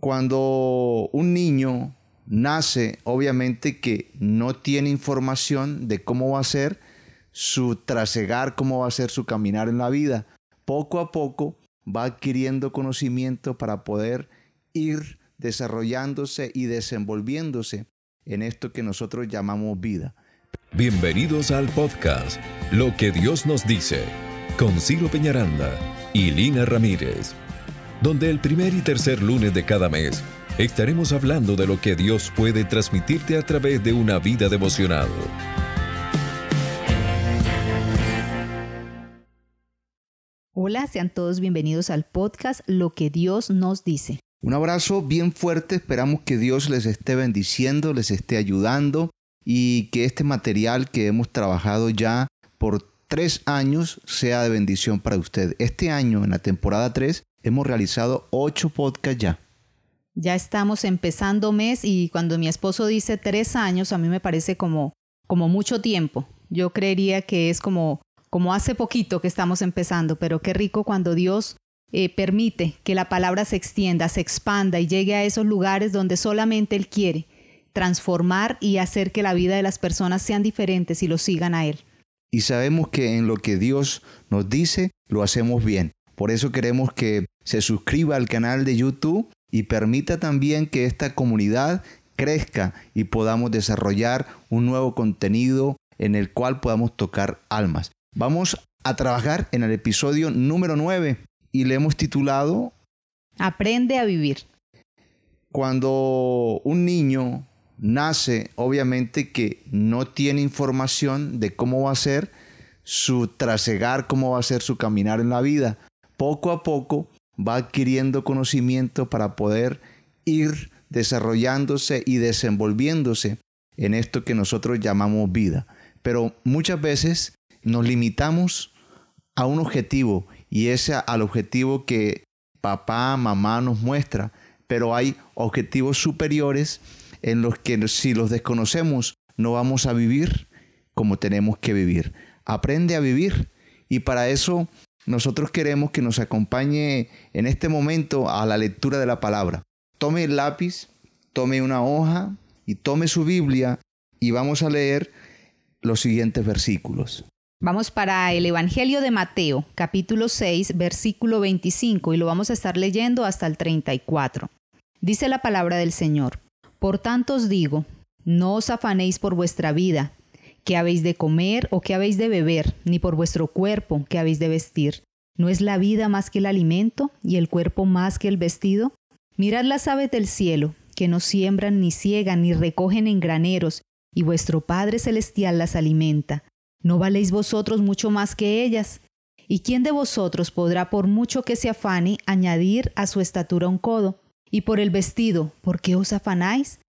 Cuando un niño nace, obviamente que no tiene información de cómo va a ser su trasegar, cómo va a ser su caminar en la vida. Poco a poco va adquiriendo conocimiento para poder ir desarrollándose y desenvolviéndose en esto que nosotros llamamos vida. Bienvenidos al podcast Lo que Dios nos dice con Ciro Peñaranda y Lina Ramírez donde el primer y tercer lunes de cada mes estaremos hablando de lo que Dios puede transmitirte a través de una vida devocional. Hola, sean todos bienvenidos al podcast Lo que Dios nos dice. Un abrazo bien fuerte, esperamos que Dios les esté bendiciendo, les esté ayudando y que este material que hemos trabajado ya por tres años sea de bendición para usted. Este año, en la temporada 3, Hemos realizado ocho podcasts ya. Ya estamos empezando mes y cuando mi esposo dice tres años, a mí me parece como, como mucho tiempo. Yo creería que es como, como hace poquito que estamos empezando, pero qué rico cuando Dios eh, permite que la palabra se extienda, se expanda y llegue a esos lugares donde solamente Él quiere transformar y hacer que la vida de las personas sean diferentes y lo sigan a Él. Y sabemos que en lo que Dios nos dice, lo hacemos bien. Por eso queremos que se suscriba al canal de YouTube y permita también que esta comunidad crezca y podamos desarrollar un nuevo contenido en el cual podamos tocar almas. Vamos a trabajar en el episodio número 9 y le hemos titulado Aprende a vivir. Cuando un niño nace, obviamente que no tiene información de cómo va a ser su trasegar, cómo va a ser su caminar en la vida poco a poco va adquiriendo conocimiento para poder ir desarrollándose y desenvolviéndose en esto que nosotros llamamos vida. Pero muchas veces nos limitamos a un objetivo y ese al objetivo que papá, mamá nos muestra, pero hay objetivos superiores en los que si los desconocemos no vamos a vivir como tenemos que vivir. Aprende a vivir y para eso nosotros queremos que nos acompañe en este momento a la lectura de la palabra. Tome el lápiz, tome una hoja y tome su Biblia y vamos a leer los siguientes versículos. Vamos para el Evangelio de Mateo, capítulo 6, versículo 25, y lo vamos a estar leyendo hasta el 34. Dice la palabra del Señor, Por tanto os digo, no os afanéis por vuestra vida, qué habéis de comer o qué habéis de beber, ni por vuestro cuerpo qué habéis de vestir. ¿No es la vida más que el alimento y el cuerpo más que el vestido? Mirad las aves del cielo, que no siembran, ni ciegan, ni recogen en graneros, y vuestro Padre Celestial las alimenta. ¿No valéis vosotros mucho más que ellas? ¿Y quién de vosotros podrá, por mucho que se afane, añadir a su estatura un codo? Y por el vestido, ¿por qué os afanáis?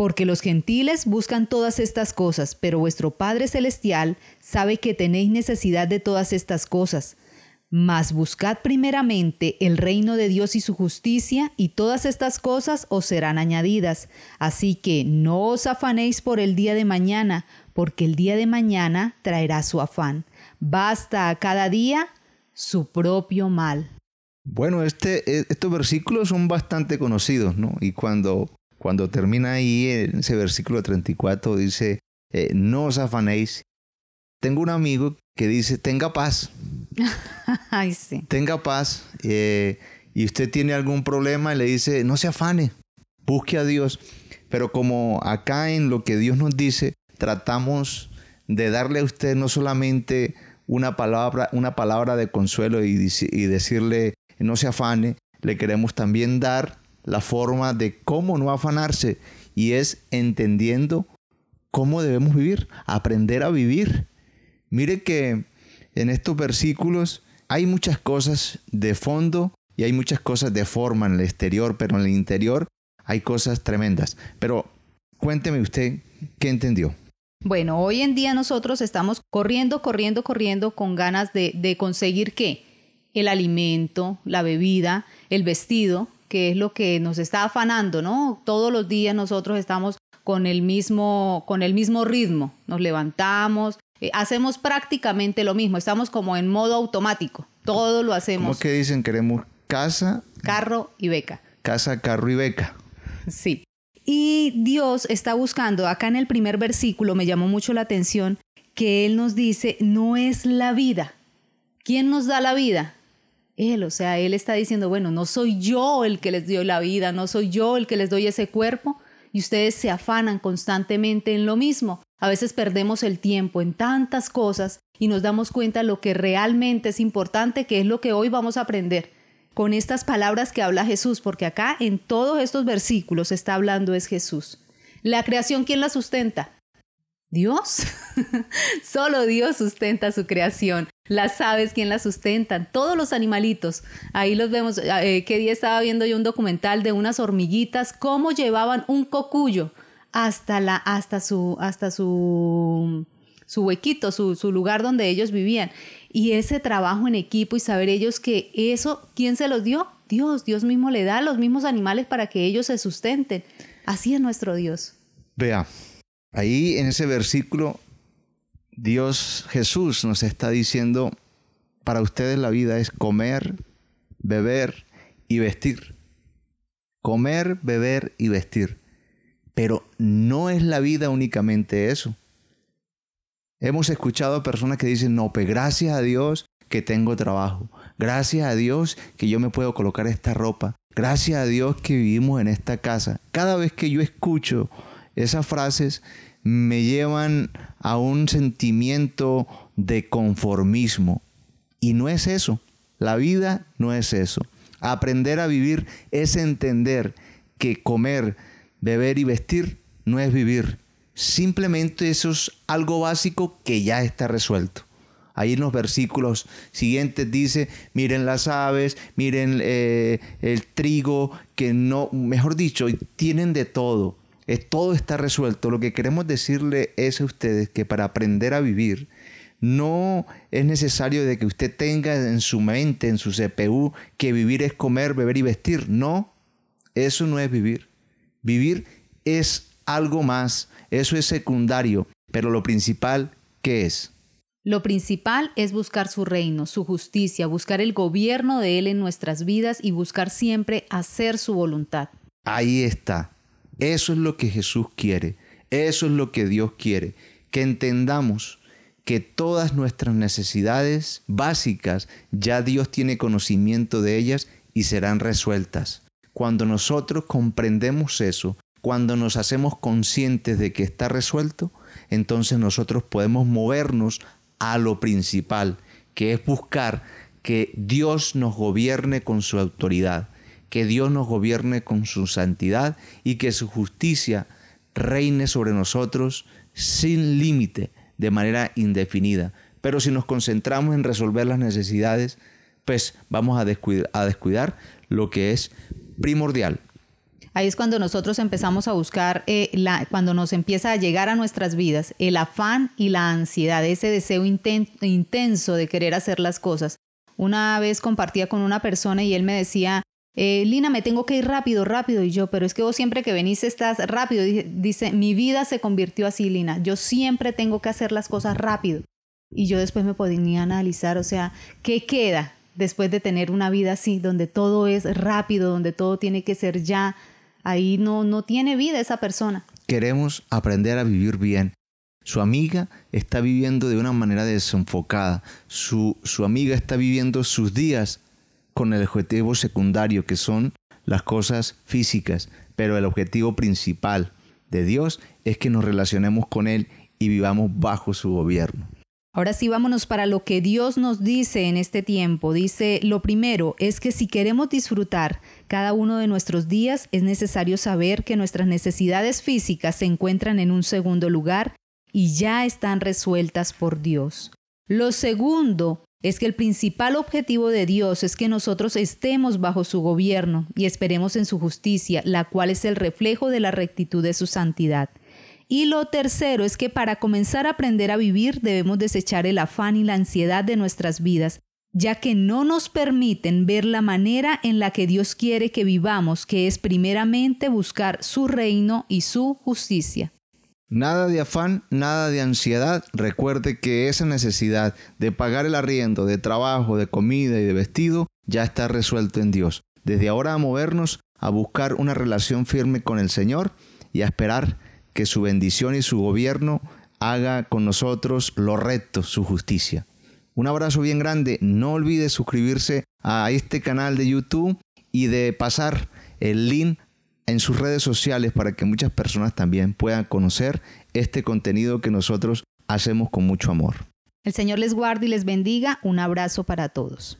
Porque los gentiles buscan todas estas cosas, pero vuestro Padre Celestial sabe que tenéis necesidad de todas estas cosas. Mas buscad primeramente el reino de Dios y su justicia, y todas estas cosas os serán añadidas. Así que no os afanéis por el día de mañana, porque el día de mañana traerá su afán. Basta a cada día su propio mal. Bueno, este, estos versículos son bastante conocidos, ¿no? Y cuando cuando termina ahí en ese versículo 34 dice, eh, no os afanéis. Tengo un amigo que dice, tenga paz. Ay, sí. Tenga paz. Eh, y usted tiene algún problema y le dice, no se afane, busque a Dios. Pero como acá en lo que Dios nos dice, tratamos de darle a usted no solamente una palabra, una palabra de consuelo y, y decirle, no se afane, le queremos también dar la forma de cómo no afanarse y es entendiendo cómo debemos vivir, aprender a vivir. Mire que en estos versículos hay muchas cosas de fondo y hay muchas cosas de forma en el exterior, pero en el interior hay cosas tremendas. Pero cuénteme usted, ¿qué entendió? Bueno, hoy en día nosotros estamos corriendo, corriendo, corriendo con ganas de, de conseguir qué? El alimento, la bebida, el vestido, que es lo que nos está afanando, ¿no? Todos los días nosotros estamos con el mismo, con el mismo ritmo. Nos levantamos, eh, hacemos prácticamente lo mismo, estamos como en modo automático. Todo lo hacemos. ¿Cómo que dicen? Queremos casa, carro y beca. Casa, carro y beca. Sí. Y Dios está buscando, acá en el primer versículo me llamó mucho la atención, que Él nos dice, no es la vida. ¿Quién nos da la vida? Él, o sea, Él está diciendo, bueno, no soy yo el que les dio la vida, no soy yo el que les doy ese cuerpo, y ustedes se afanan constantemente en lo mismo. A veces perdemos el tiempo en tantas cosas y nos damos cuenta lo que realmente es importante, que es lo que hoy vamos a aprender con estas palabras que habla Jesús, porque acá en todos estos versículos está hablando es Jesús. La creación, ¿quién la sustenta? Dios. Solo Dios sustenta su creación. Las aves, ¿quién las sustentan? Todos los animalitos. Ahí los vemos. Eh, ¿Qué día estaba viendo yo un documental de unas hormiguitas? ¿Cómo llevaban un cocuyo hasta, la, hasta, su, hasta su, su huequito, su, su lugar donde ellos vivían? Y ese trabajo en equipo y saber ellos que eso, ¿quién se los dio? Dios, Dios mismo le da a los mismos animales para que ellos se sustenten. Así es nuestro Dios. Vea, ahí en ese versículo, Dios Jesús nos está diciendo, para ustedes la vida es comer, beber y vestir. Comer, beber y vestir. Pero no es la vida únicamente eso. Hemos escuchado a personas que dicen, no, pues gracias a Dios que tengo trabajo. Gracias a Dios que yo me puedo colocar esta ropa. Gracias a Dios que vivimos en esta casa. Cada vez que yo escucho esas frases, me llevan a un sentimiento de conformismo. Y no es eso. La vida no es eso. Aprender a vivir es entender que comer, beber y vestir no es vivir, Simplemente eso es algo básico que ya está resuelto. Ahí en los versículos siguientes dice, miren las aves, miren eh, el trigo, que no, mejor dicho, tienen de todo. Todo está resuelto. Lo que queremos decirle es a ustedes que para aprender a vivir, no es necesario de que usted tenga en su mente, en su CPU, que vivir es comer, beber y vestir. No, eso no es vivir. Vivir es algo más eso es secundario, pero lo principal, ¿qué es? Lo principal es buscar su reino, su justicia, buscar el gobierno de Él en nuestras vidas y buscar siempre hacer su voluntad. Ahí está. Eso es lo que Jesús quiere. Eso es lo que Dios quiere. Que entendamos que todas nuestras necesidades básicas ya Dios tiene conocimiento de ellas y serán resueltas. Cuando nosotros comprendemos eso, cuando nos hacemos conscientes de que está resuelto, entonces nosotros podemos movernos a lo principal, que es buscar que Dios nos gobierne con su autoridad, que Dios nos gobierne con su santidad y que su justicia reine sobre nosotros sin límite, de manera indefinida. Pero si nos concentramos en resolver las necesidades, pues vamos a descuidar, lo que es primordial, Ahí es cuando nosotros empezamos a buscar, eh, cuando nos empieza a llegar a nuestras vidas el afán y la ansiedad, ese deseo intenso de querer hacer las cosas. Una vez compartía con una persona y él me decía, eh, Lina, me tengo que ir rápido, rápido. Y yo, pero es que vos siempre que venís estás rápido. Dice, mi vida se convirtió así, Lina. Yo siempre tengo que hacer las cosas rápido. Y yo después me podía analizar, o sea, ¿qué queda después de tener una vida así, donde todo es rápido, donde todo tiene que ser ya, Ahí no, no tiene vida esa persona. Queremos aprender a vivir bien. Su amiga está viviendo de una manera desenfocada. Su, su amiga está viviendo sus días con el objetivo secundario, que son las cosas físicas. Pero el objetivo principal de Dios es que nos relacionemos con Él y vivamos bajo su gobierno. Ahora sí, vámonos para lo que Dios nos dice en este tiempo. Dice, lo primero es que si queremos disfrutar cada uno de nuestros días, es necesario saber que nuestras necesidades físicas se encuentran en un segundo lugar y ya están resueltas por Dios. Lo segundo es que el principal objetivo de Dios es que nosotros estemos bajo su gobierno y esperemos en su justicia, la cual es el reflejo de la rectitud de su santidad. Y lo tercero es que para comenzar a aprender a vivir debemos desechar el afán y la ansiedad de nuestras vidas, ya que no nos permiten ver la manera en la que Dios quiere que vivamos, que es primeramente buscar su reino y su justicia. Nada de afán, nada de ansiedad. Recuerde que esa necesidad de pagar el arriendo, de trabajo, de comida y de vestido ya está resuelto en Dios. Desde ahora a movernos a buscar una relación firme con el Señor y a esperar que su bendición y su gobierno haga con nosotros lo recto, su justicia. Un abrazo bien grande. No olvide suscribirse a este canal de YouTube y de pasar el link en sus redes sociales para que muchas personas también puedan conocer este contenido que nosotros hacemos con mucho amor. El Señor les guarde y les bendiga. Un abrazo para todos.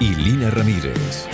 y Lina Ramírez.